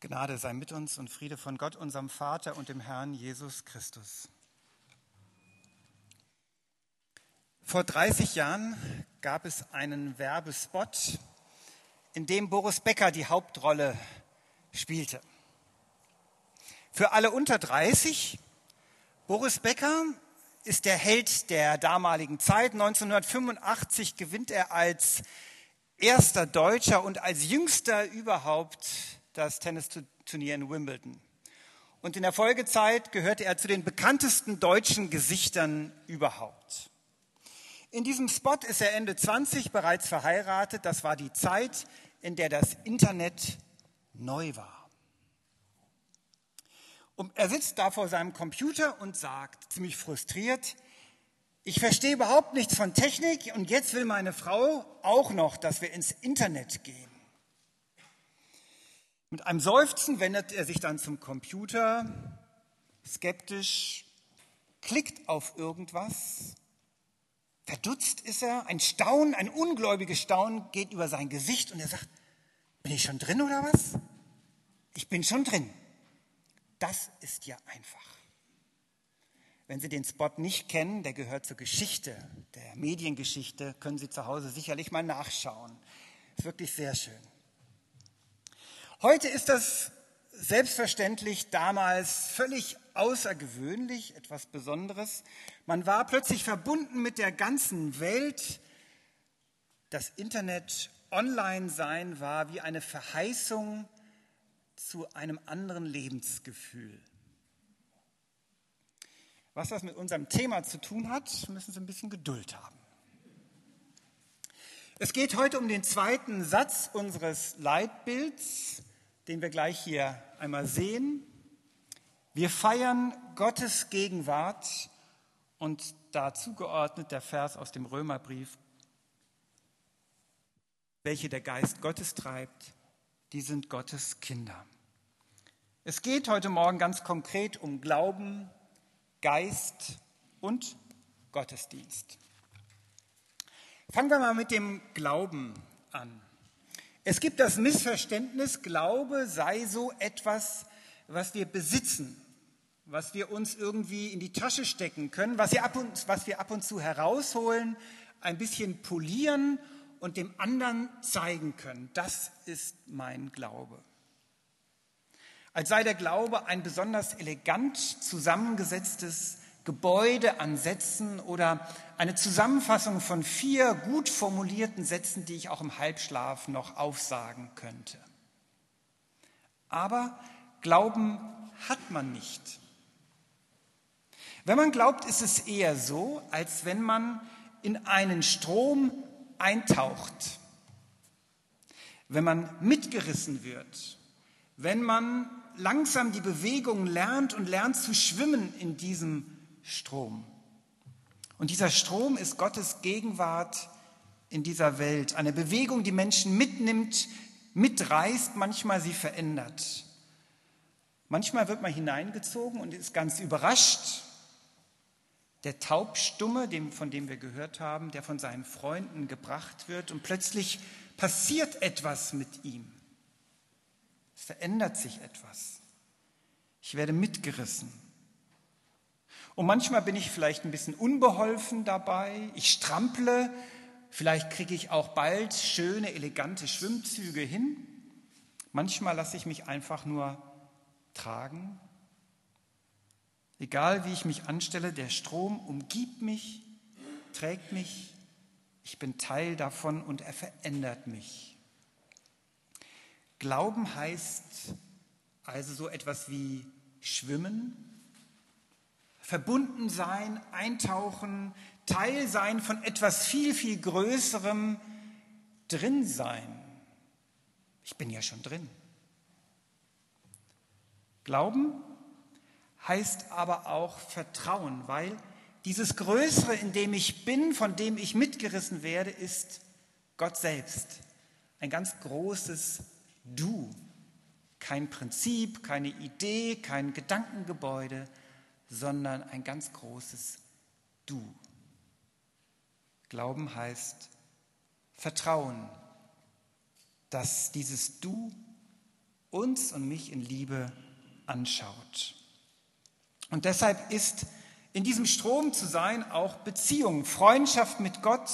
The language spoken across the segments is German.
Gnade sei mit uns und Friede von Gott, unserem Vater und dem Herrn Jesus Christus. Vor 30 Jahren gab es einen Werbespot, in dem Boris Becker die Hauptrolle spielte. Für alle unter 30, Boris Becker ist der Held der damaligen Zeit. 1985 gewinnt er als erster Deutscher und als jüngster überhaupt das Tennisturnier in Wimbledon. Und in der Folgezeit gehörte er zu den bekanntesten deutschen Gesichtern überhaupt. In diesem Spot ist er Ende 20 bereits verheiratet. Das war die Zeit, in der das Internet neu war. Und er sitzt da vor seinem Computer und sagt, ziemlich frustriert, ich verstehe überhaupt nichts von Technik und jetzt will meine Frau auch noch, dass wir ins Internet gehen. Mit einem Seufzen wendet er sich dann zum Computer, skeptisch, klickt auf irgendwas. Verdutzt ist er, ein Staunen, ein ungläubiges Staunen geht über sein Gesicht und er sagt, bin ich schon drin oder was? Ich bin schon drin. Das ist ja einfach. Wenn Sie den Spot nicht kennen, der gehört zur Geschichte, der Mediengeschichte, können Sie zu Hause sicherlich mal nachschauen. Ist wirklich sehr schön. Heute ist das selbstverständlich, damals völlig außergewöhnlich, etwas Besonderes. Man war plötzlich verbunden mit der ganzen Welt. Das Internet, Online-Sein war wie eine Verheißung zu einem anderen Lebensgefühl. Was das mit unserem Thema zu tun hat, müssen Sie ein bisschen Geduld haben. Es geht heute um den zweiten Satz unseres Leitbilds den wir gleich hier einmal sehen. Wir feiern Gottes Gegenwart und dazu geordnet der Vers aus dem Römerbrief, welche der Geist Gottes treibt, die sind Gottes Kinder. Es geht heute Morgen ganz konkret um Glauben, Geist und Gottesdienst. Fangen wir mal mit dem Glauben an. Es gibt das Missverständnis, Glaube sei so etwas, was wir besitzen, was wir uns irgendwie in die Tasche stecken können, was wir ab und, was wir ab und zu herausholen, ein bisschen polieren und dem anderen zeigen können. Das ist mein Glaube. Als sei der Glaube ein besonders elegant zusammengesetztes Gebäude an Sätzen oder eine Zusammenfassung von vier gut formulierten Sätzen, die ich auch im Halbschlaf noch aufsagen könnte. Aber Glauben hat man nicht. Wenn man glaubt, ist es eher so, als wenn man in einen Strom eintaucht, wenn man mitgerissen wird, wenn man langsam die Bewegung lernt und lernt zu schwimmen in diesem Strom. Und dieser Strom ist Gottes Gegenwart in dieser Welt. Eine Bewegung, die Menschen mitnimmt, mitreißt, manchmal sie verändert. Manchmal wird man hineingezogen und ist ganz überrascht. Der Taubstumme, von dem wir gehört haben, der von seinen Freunden gebracht wird und plötzlich passiert etwas mit ihm. Es verändert sich etwas. Ich werde mitgerissen. Und manchmal bin ich vielleicht ein bisschen unbeholfen dabei. Ich strample. Vielleicht kriege ich auch bald schöne, elegante Schwimmzüge hin. Manchmal lasse ich mich einfach nur tragen. Egal wie ich mich anstelle, der Strom umgibt mich, trägt mich. Ich bin Teil davon und er verändert mich. Glauben heißt also so etwas wie schwimmen, verbunden sein, eintauchen, Teil sein von etwas viel, viel Größerem, drin sein. Ich bin ja schon drin. Glauben heißt aber auch Vertrauen, weil dieses Größere, in dem ich bin, von dem ich mitgerissen werde, ist Gott selbst. Ein ganz großes Du. Kein Prinzip, keine Idee, kein Gedankengebäude, sondern ein ganz großes Du. Glauben heißt Vertrauen, dass dieses Du uns und mich in Liebe anschaut. Und deshalb ist in diesem Strom zu sein auch Beziehung, Freundschaft mit Gott,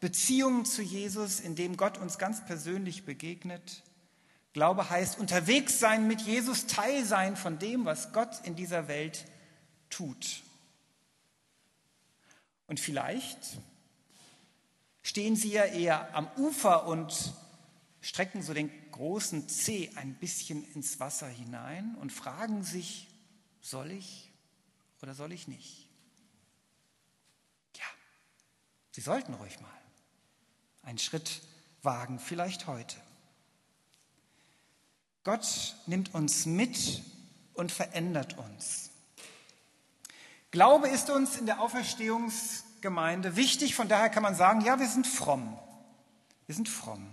Beziehung zu Jesus, in dem Gott uns ganz persönlich begegnet. Glaube heißt unterwegs sein mit Jesus, Teil sein von dem, was Gott in dieser Welt tut. Und vielleicht stehen Sie ja eher am Ufer und strecken so den großen Zeh ein bisschen ins Wasser hinein und fragen sich, soll ich oder soll ich nicht? Ja, Sie sollten ruhig mal einen Schritt wagen, vielleicht heute. Gott nimmt uns mit und verändert uns. Glaube ist uns in der Auferstehungsgemeinde wichtig, von daher kann man sagen, ja, wir sind fromm. Wir sind fromm.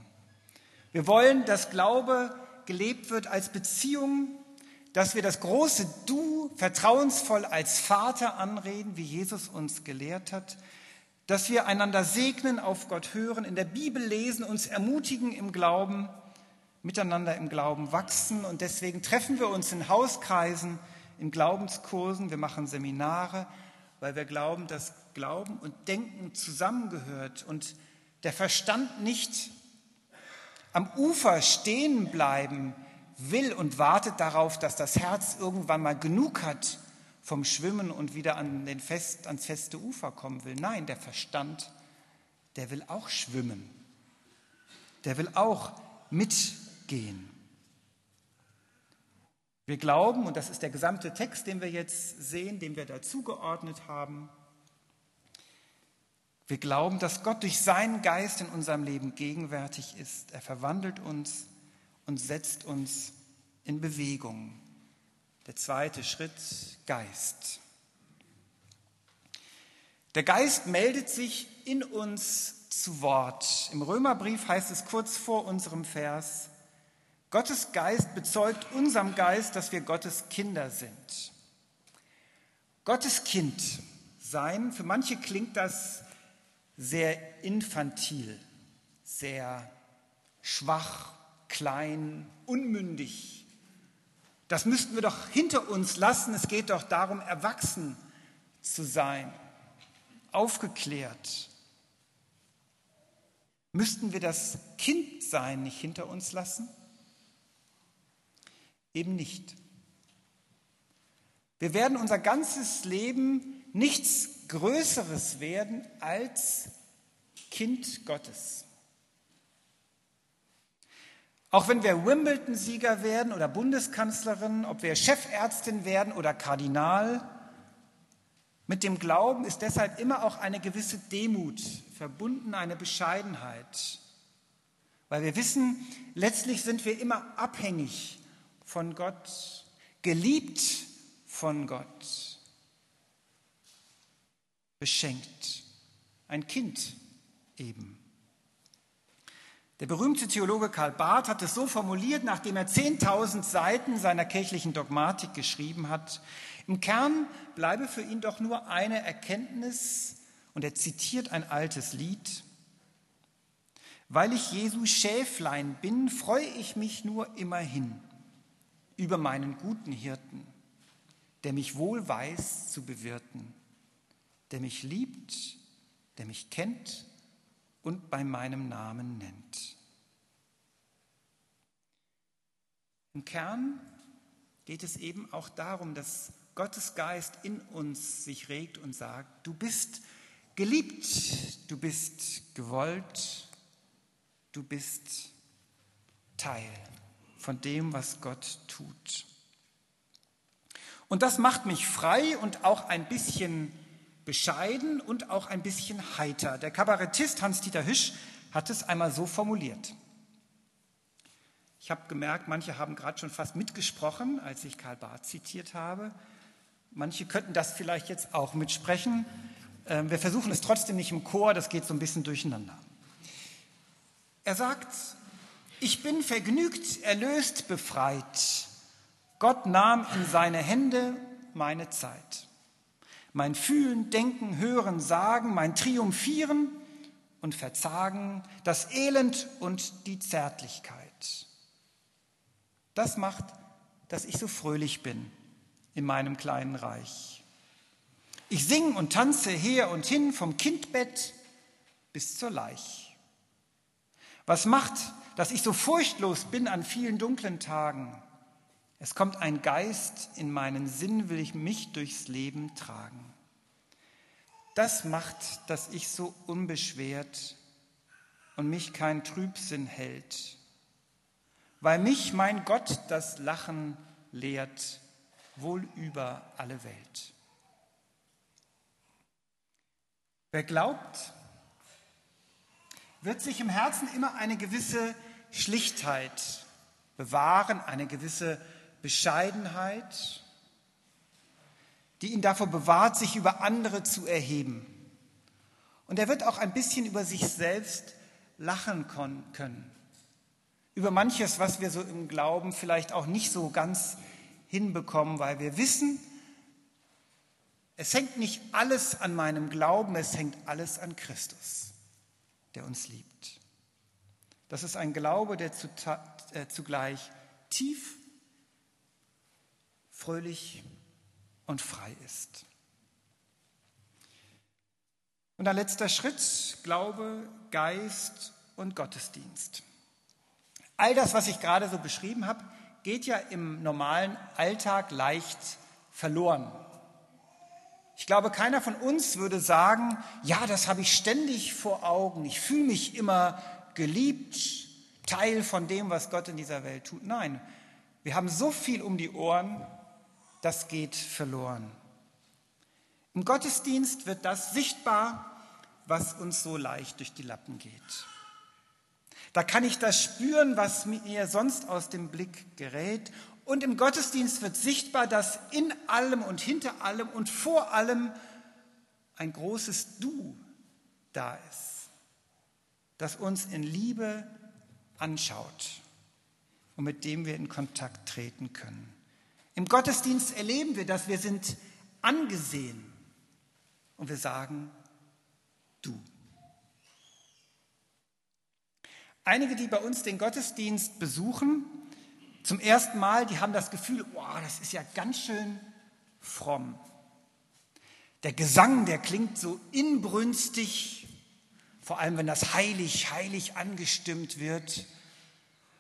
Wir wollen, dass Glaube gelebt wird als Beziehung, dass wir das große Du vertrauensvoll als Vater anreden, wie Jesus uns gelehrt hat, dass wir einander segnen, auf Gott hören, in der Bibel lesen, uns ermutigen im Glauben, miteinander im Glauben wachsen. Und deswegen treffen wir uns in Hauskreisen, in Glaubenskursen, wir machen Seminare, weil wir glauben, dass Glauben und Denken zusammengehört und der Verstand nicht am Ufer stehen bleiben will und wartet darauf, dass das Herz irgendwann mal genug hat vom Schwimmen und wieder an den Fest, ans feste Ufer kommen will. Nein, der Verstand, der will auch schwimmen. Der will auch mitgehen. Wir glauben, und das ist der gesamte Text, den wir jetzt sehen, den wir dazugeordnet haben, wir glauben, dass Gott durch seinen Geist in unserem Leben gegenwärtig ist. Er verwandelt uns und setzt uns in Bewegung. Der zweite Schritt, Geist. Der Geist meldet sich in uns zu Wort. Im Römerbrief heißt es kurz vor unserem Vers, Gottes Geist bezeugt unserem Geist, dass wir Gottes Kinder sind. Gottes Kind sein, für manche klingt das sehr infantil, sehr schwach, klein, unmündig. Das müssten wir doch hinter uns lassen. Es geht doch darum, erwachsen zu sein, aufgeklärt. Müssten wir das Kindsein nicht hinter uns lassen? Eben nicht. Wir werden unser ganzes Leben nichts Größeres werden als Kind Gottes. Auch wenn wir Wimbledon-Sieger werden oder Bundeskanzlerin, ob wir Chefärztin werden oder Kardinal, mit dem Glauben ist deshalb immer auch eine gewisse Demut verbunden, eine Bescheidenheit. Weil wir wissen, letztlich sind wir immer abhängig von Gott, geliebt von Gott beschenkt. Ein Kind eben. Der berühmte Theologe Karl Barth hat es so formuliert, nachdem er 10.000 Seiten seiner kirchlichen Dogmatik geschrieben hat. Im Kern bleibe für ihn doch nur eine Erkenntnis, und er zitiert ein altes Lied. Weil ich Jesu Schäflein bin, freue ich mich nur immerhin über meinen guten Hirten, der mich wohl weiß zu bewirten der mich liebt, der mich kennt und bei meinem Namen nennt. Im Kern geht es eben auch darum, dass Gottes Geist in uns sich regt und sagt, du bist geliebt, du bist gewollt, du bist Teil von dem, was Gott tut. Und das macht mich frei und auch ein bisschen bescheiden und auch ein bisschen heiter. Der Kabarettist Hans-Dieter Hüsch hat es einmal so formuliert. Ich habe gemerkt, manche haben gerade schon fast mitgesprochen, als ich Karl Barth zitiert habe. Manche könnten das vielleicht jetzt auch mitsprechen. Ähm, wir versuchen es trotzdem nicht im Chor, das geht so ein bisschen durcheinander. Er sagt, ich bin vergnügt, erlöst, befreit. Gott nahm in seine Hände meine Zeit mein Fühlen, Denken, Hören, Sagen, mein Triumphieren und Verzagen, das Elend und die Zärtlichkeit. Das macht, dass ich so fröhlich bin in meinem kleinen Reich. Ich sing und tanze her und hin vom Kindbett bis zur Leich. Was macht, dass ich so furchtlos bin an vielen dunklen Tagen? Es kommt ein Geist in meinen Sinn, will ich mich durchs Leben tragen. Das macht, dass ich so unbeschwert und mich kein Trübsinn hält, weil mich mein Gott das Lachen lehrt, wohl über alle Welt. Wer glaubt, wird sich im Herzen immer eine gewisse Schlichtheit bewahren, eine gewisse Bescheidenheit, die ihn davor bewahrt, sich über andere zu erheben. Und er wird auch ein bisschen über sich selbst lachen können. Über manches, was wir so im Glauben vielleicht auch nicht so ganz hinbekommen, weil wir wissen, es hängt nicht alles an meinem Glauben, es hängt alles an Christus, der uns liebt. Das ist ein Glaube, der äh, zugleich tief, fröhlich und frei ist. Und ein letzter Schritt, Glaube, Geist und Gottesdienst. All das, was ich gerade so beschrieben habe, geht ja im normalen Alltag leicht verloren. Ich glaube, keiner von uns würde sagen, ja, das habe ich ständig vor Augen, ich fühle mich immer geliebt, Teil von dem, was Gott in dieser Welt tut. Nein, wir haben so viel um die Ohren, das geht verloren. Im Gottesdienst wird das sichtbar, was uns so leicht durch die Lappen geht. Da kann ich das spüren, was mir sonst aus dem Blick gerät. Und im Gottesdienst wird sichtbar, dass in allem und hinter allem und vor allem ein großes Du da ist, das uns in Liebe anschaut und mit dem wir in Kontakt treten können. Im Gottesdienst erleben wir, dass wir sind angesehen und wir sagen Du. Einige, die bei uns den Gottesdienst besuchen, zum ersten Mal, die haben das Gefühl, oh, das ist ja ganz schön fromm. Der Gesang, der klingt so inbrünstig, vor allem wenn das heilig, heilig angestimmt wird.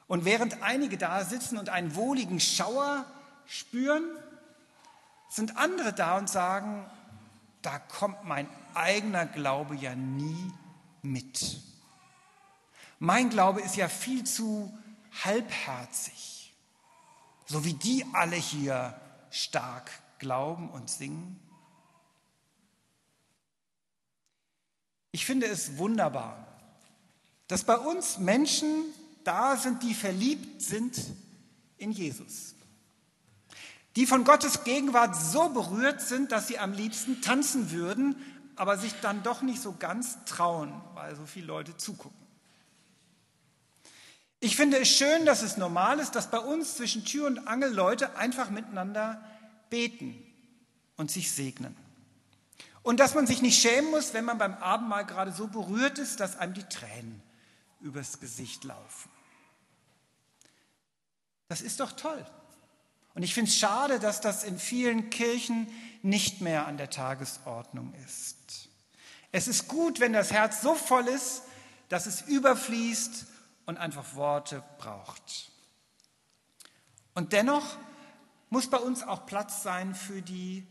Und während einige da sitzen und einen wohligen Schauer spüren, sind andere da und sagen, da kommt mein eigener Glaube ja nie mit. Mein Glaube ist ja viel zu halbherzig, so wie die alle hier stark glauben und singen. Ich finde es wunderbar, dass bei uns Menschen da sind, die verliebt sind in Jesus. Die von Gottes Gegenwart so berührt sind, dass sie am liebsten tanzen würden, aber sich dann doch nicht so ganz trauen, weil so viele Leute zugucken. Ich finde es schön, dass es normal ist, dass bei uns zwischen Tür und Angel Leute einfach miteinander beten und sich segnen. Und dass man sich nicht schämen muss, wenn man beim Abendmahl gerade so berührt ist, dass einem die Tränen übers Gesicht laufen. Das ist doch toll. Und ich finde es schade, dass das in vielen Kirchen nicht mehr an der Tagesordnung ist. Es ist gut, wenn das Herz so voll ist, dass es überfließt und einfach Worte braucht. Und dennoch muss bei uns auch Platz sein für die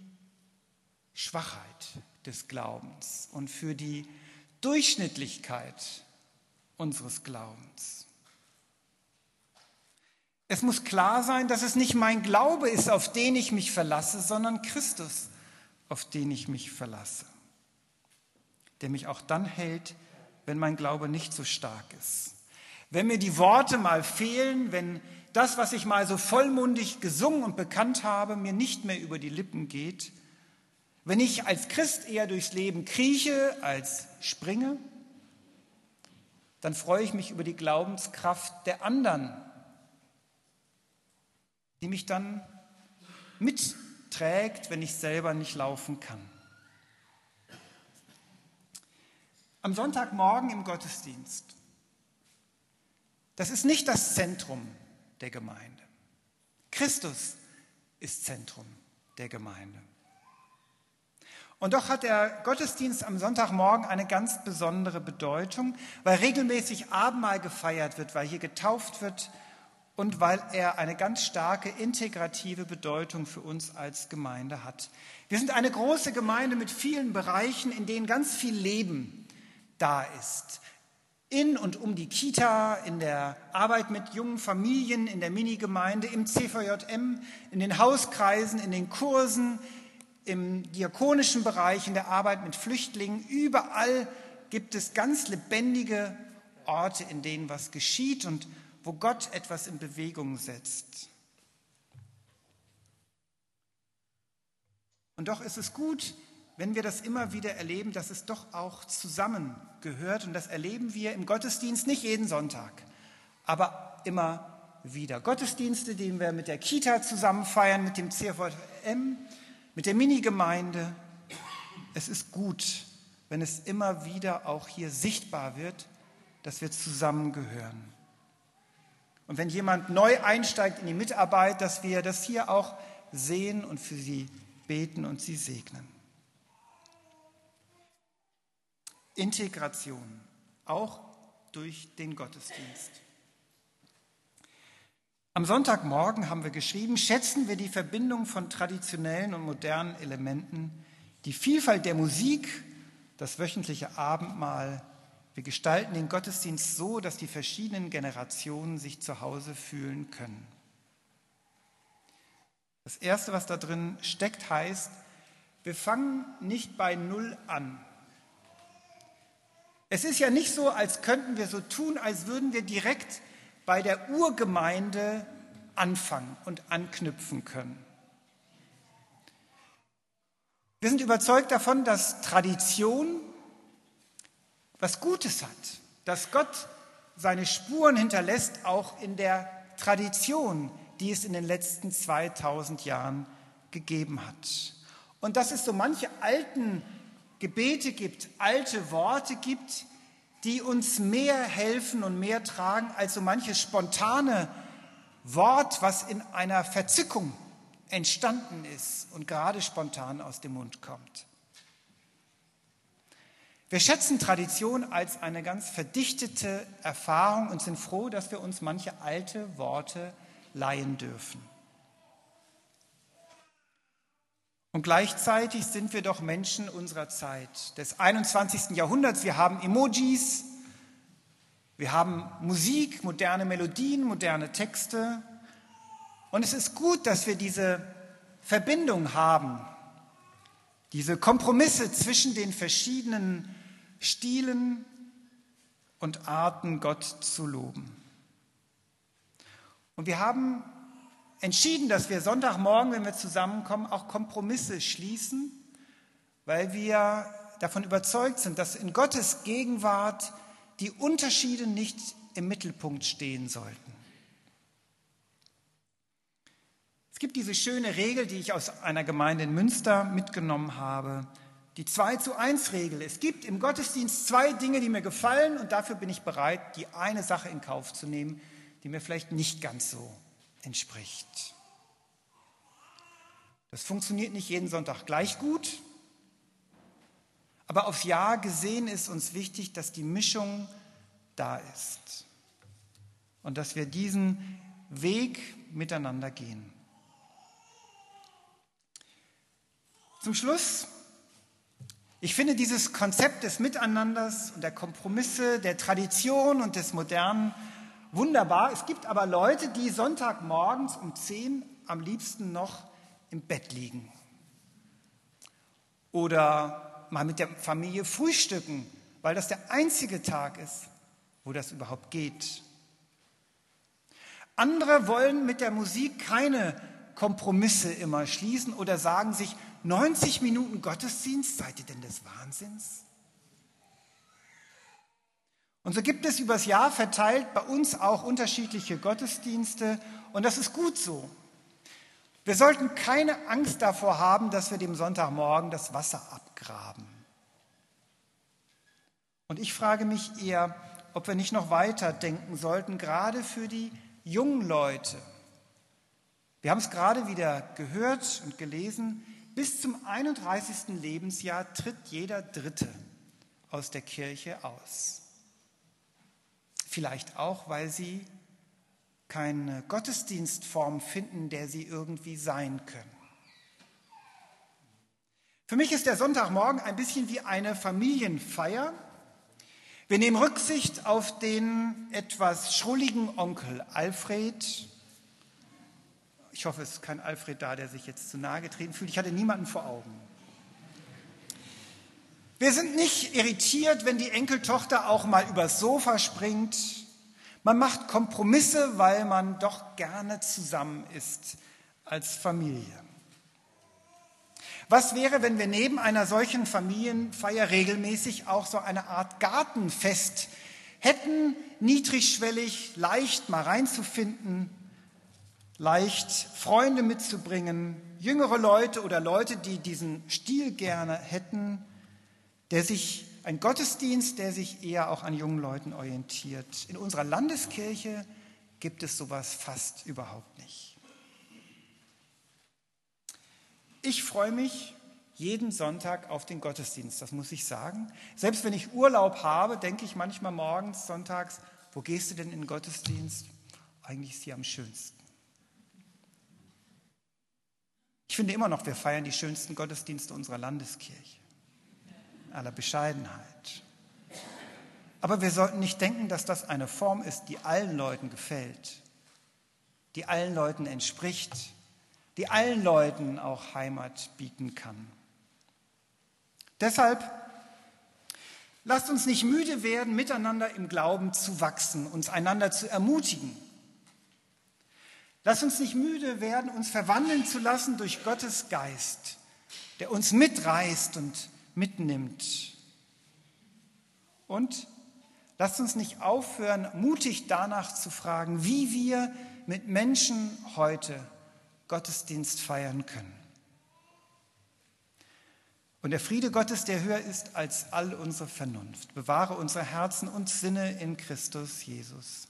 Schwachheit des Glaubens und für die Durchschnittlichkeit unseres Glaubens. Es muss klar sein, dass es nicht mein Glaube ist, auf den ich mich verlasse, sondern Christus, auf den ich mich verlasse, der mich auch dann hält, wenn mein Glaube nicht so stark ist. Wenn mir die Worte mal fehlen, wenn das, was ich mal so vollmundig gesungen und bekannt habe, mir nicht mehr über die Lippen geht, wenn ich als Christ eher durchs Leben krieche als springe, dann freue ich mich über die Glaubenskraft der anderen, die mich dann mitträgt, wenn ich selber nicht laufen kann. Am Sonntagmorgen im Gottesdienst das ist nicht das Zentrum der Gemeinde. Christus ist Zentrum der Gemeinde. Und doch hat der Gottesdienst am Sonntagmorgen eine ganz besondere Bedeutung, weil regelmäßig Abendmahl gefeiert wird, weil hier getauft wird und weil er eine ganz starke integrative Bedeutung für uns als Gemeinde hat. Wir sind eine große Gemeinde mit vielen Bereichen, in denen ganz viel Leben da ist. In und um die Kita, in der Arbeit mit jungen Familien, in der Minigemeinde, im CVJM, in den Hauskreisen, in den Kursen, im diakonischen Bereich, in der Arbeit mit Flüchtlingen. Überall gibt es ganz lebendige Orte, in denen was geschieht und wo Gott etwas in Bewegung setzt. Und doch ist es gut, wenn wir das immer wieder erleben, dass es doch auch zusammengehört. Und das erleben wir im Gottesdienst nicht jeden Sonntag, aber immer wieder. Gottesdienste, die wir mit der Kita zusammen feiern, mit dem CVM, mit der Minigemeinde. Es ist gut, wenn es immer wieder auch hier sichtbar wird, dass wir zusammengehören. Und wenn jemand neu einsteigt in die Mitarbeit, dass wir das hier auch sehen und für sie beten und sie segnen. Integration, auch durch den Gottesdienst. Am Sonntagmorgen haben wir geschrieben, schätzen wir die Verbindung von traditionellen und modernen Elementen, die Vielfalt der Musik, das wöchentliche Abendmahl, wir gestalten den Gottesdienst so, dass die verschiedenen Generationen sich zu Hause fühlen können. Das Erste, was da drin steckt, heißt, wir fangen nicht bei Null an. Es ist ja nicht so, als könnten wir so tun, als würden wir direkt bei der Urgemeinde anfangen und anknüpfen können. Wir sind überzeugt davon, dass Tradition was Gutes hat, dass Gott seine Spuren hinterlässt, auch in der Tradition, die es in den letzten 2000 Jahren gegeben hat. Und dass es so manche alten Gebete gibt, alte Worte gibt, die uns mehr helfen und mehr tragen als so manches spontane Wort, was in einer Verzickung entstanden ist und gerade spontan aus dem Mund kommt. Wir schätzen Tradition als eine ganz verdichtete Erfahrung und sind froh, dass wir uns manche alte Worte leihen dürfen. Und gleichzeitig sind wir doch Menschen unserer Zeit, des 21. Jahrhunderts. Wir haben Emojis, wir haben Musik, moderne Melodien, moderne Texte. Und es ist gut, dass wir diese Verbindung haben, diese Kompromisse zwischen den verschiedenen Stilen und Arten, Gott zu loben. Und wir haben entschieden, dass wir Sonntagmorgen, wenn wir zusammenkommen, auch Kompromisse schließen, weil wir davon überzeugt sind, dass in Gottes Gegenwart die Unterschiede nicht im Mittelpunkt stehen sollten. Es gibt diese schöne Regel, die ich aus einer Gemeinde in Münster mitgenommen habe die 2 zu 1 Regel. Es gibt im Gottesdienst zwei Dinge, die mir gefallen und dafür bin ich bereit, die eine Sache in Kauf zu nehmen, die mir vielleicht nicht ganz so entspricht. Das funktioniert nicht jeden Sonntag gleich gut, aber aufs Jahr gesehen ist uns wichtig, dass die Mischung da ist und dass wir diesen Weg miteinander gehen. Zum Schluss ich finde dieses Konzept des Miteinanders und der Kompromisse, der Tradition und des Modernen wunderbar. Es gibt aber Leute, die Sonntagmorgens um 10 am liebsten noch im Bett liegen. Oder mal mit der Familie frühstücken, weil das der einzige Tag ist, wo das überhaupt geht. Andere wollen mit der Musik keine Kompromisse immer schließen oder sagen sich, 90 Minuten Gottesdienst, seid ihr denn des Wahnsinns? Und so gibt es übers Jahr verteilt bei uns auch unterschiedliche Gottesdienste und das ist gut so. Wir sollten keine Angst davor haben, dass wir dem Sonntagmorgen das Wasser abgraben. Und ich frage mich eher, ob wir nicht noch weiter denken sollten, gerade für die jungen Leute, Wir haben es gerade wieder gehört und gelesen. Bis zum 31. Lebensjahr tritt jeder Dritte aus der Kirche aus. Vielleicht auch, weil sie keine Gottesdienstform finden, der sie irgendwie sein können. Für mich ist der Sonntagmorgen ein bisschen wie eine Familienfeier. Wir nehmen Rücksicht auf den etwas schrulligen Onkel Alfred. Ich hoffe, es ist kein Alfred da, der sich jetzt zu nahe getreten fühlt. Ich hatte niemanden vor Augen. Wir sind nicht irritiert, wenn die Enkeltochter auch mal übers Sofa springt. Man macht Kompromisse, weil man doch gerne zusammen ist als Familie. Was wäre, wenn wir neben einer solchen Familienfeier regelmäßig auch so eine Art Gartenfest hätten, niedrigschwellig, leicht mal reinzufinden, leicht Freunde mitzubringen, jüngere Leute oder Leute, die diesen Stil gerne hätten, der sich ein Gottesdienst, der sich eher auch an jungen Leuten orientiert. In unserer Landeskirche gibt es sowas fast überhaupt nicht. Ich freue mich jeden Sonntag auf den Gottesdienst, das muss ich sagen. Selbst wenn ich Urlaub habe, denke ich manchmal morgens, sonntags, wo gehst du denn in den Gottesdienst? Eigentlich ist hier am schönsten. Ich finde immer noch, wir feiern die schönsten Gottesdienste unserer Landeskirche aller Bescheidenheit. Aber wir sollten nicht denken, dass das eine Form ist, die allen Leuten gefällt, die allen Leuten entspricht, die allen Leuten auch Heimat bieten kann. Deshalb lasst uns nicht müde werden, miteinander im Glauben zu wachsen, uns einander zu ermutigen. Lasst uns nicht müde werden, uns verwandeln zu lassen durch Gottes Geist, der uns mitreißt und mitnimmt. Und lasst uns nicht aufhören, mutig danach zu fragen, wie wir mit Menschen heute Gottesdienst feiern können. Und der Friede Gottes, der höher ist als all unsere Vernunft, bewahre unsere Herzen und Sinne in Christus Jesus.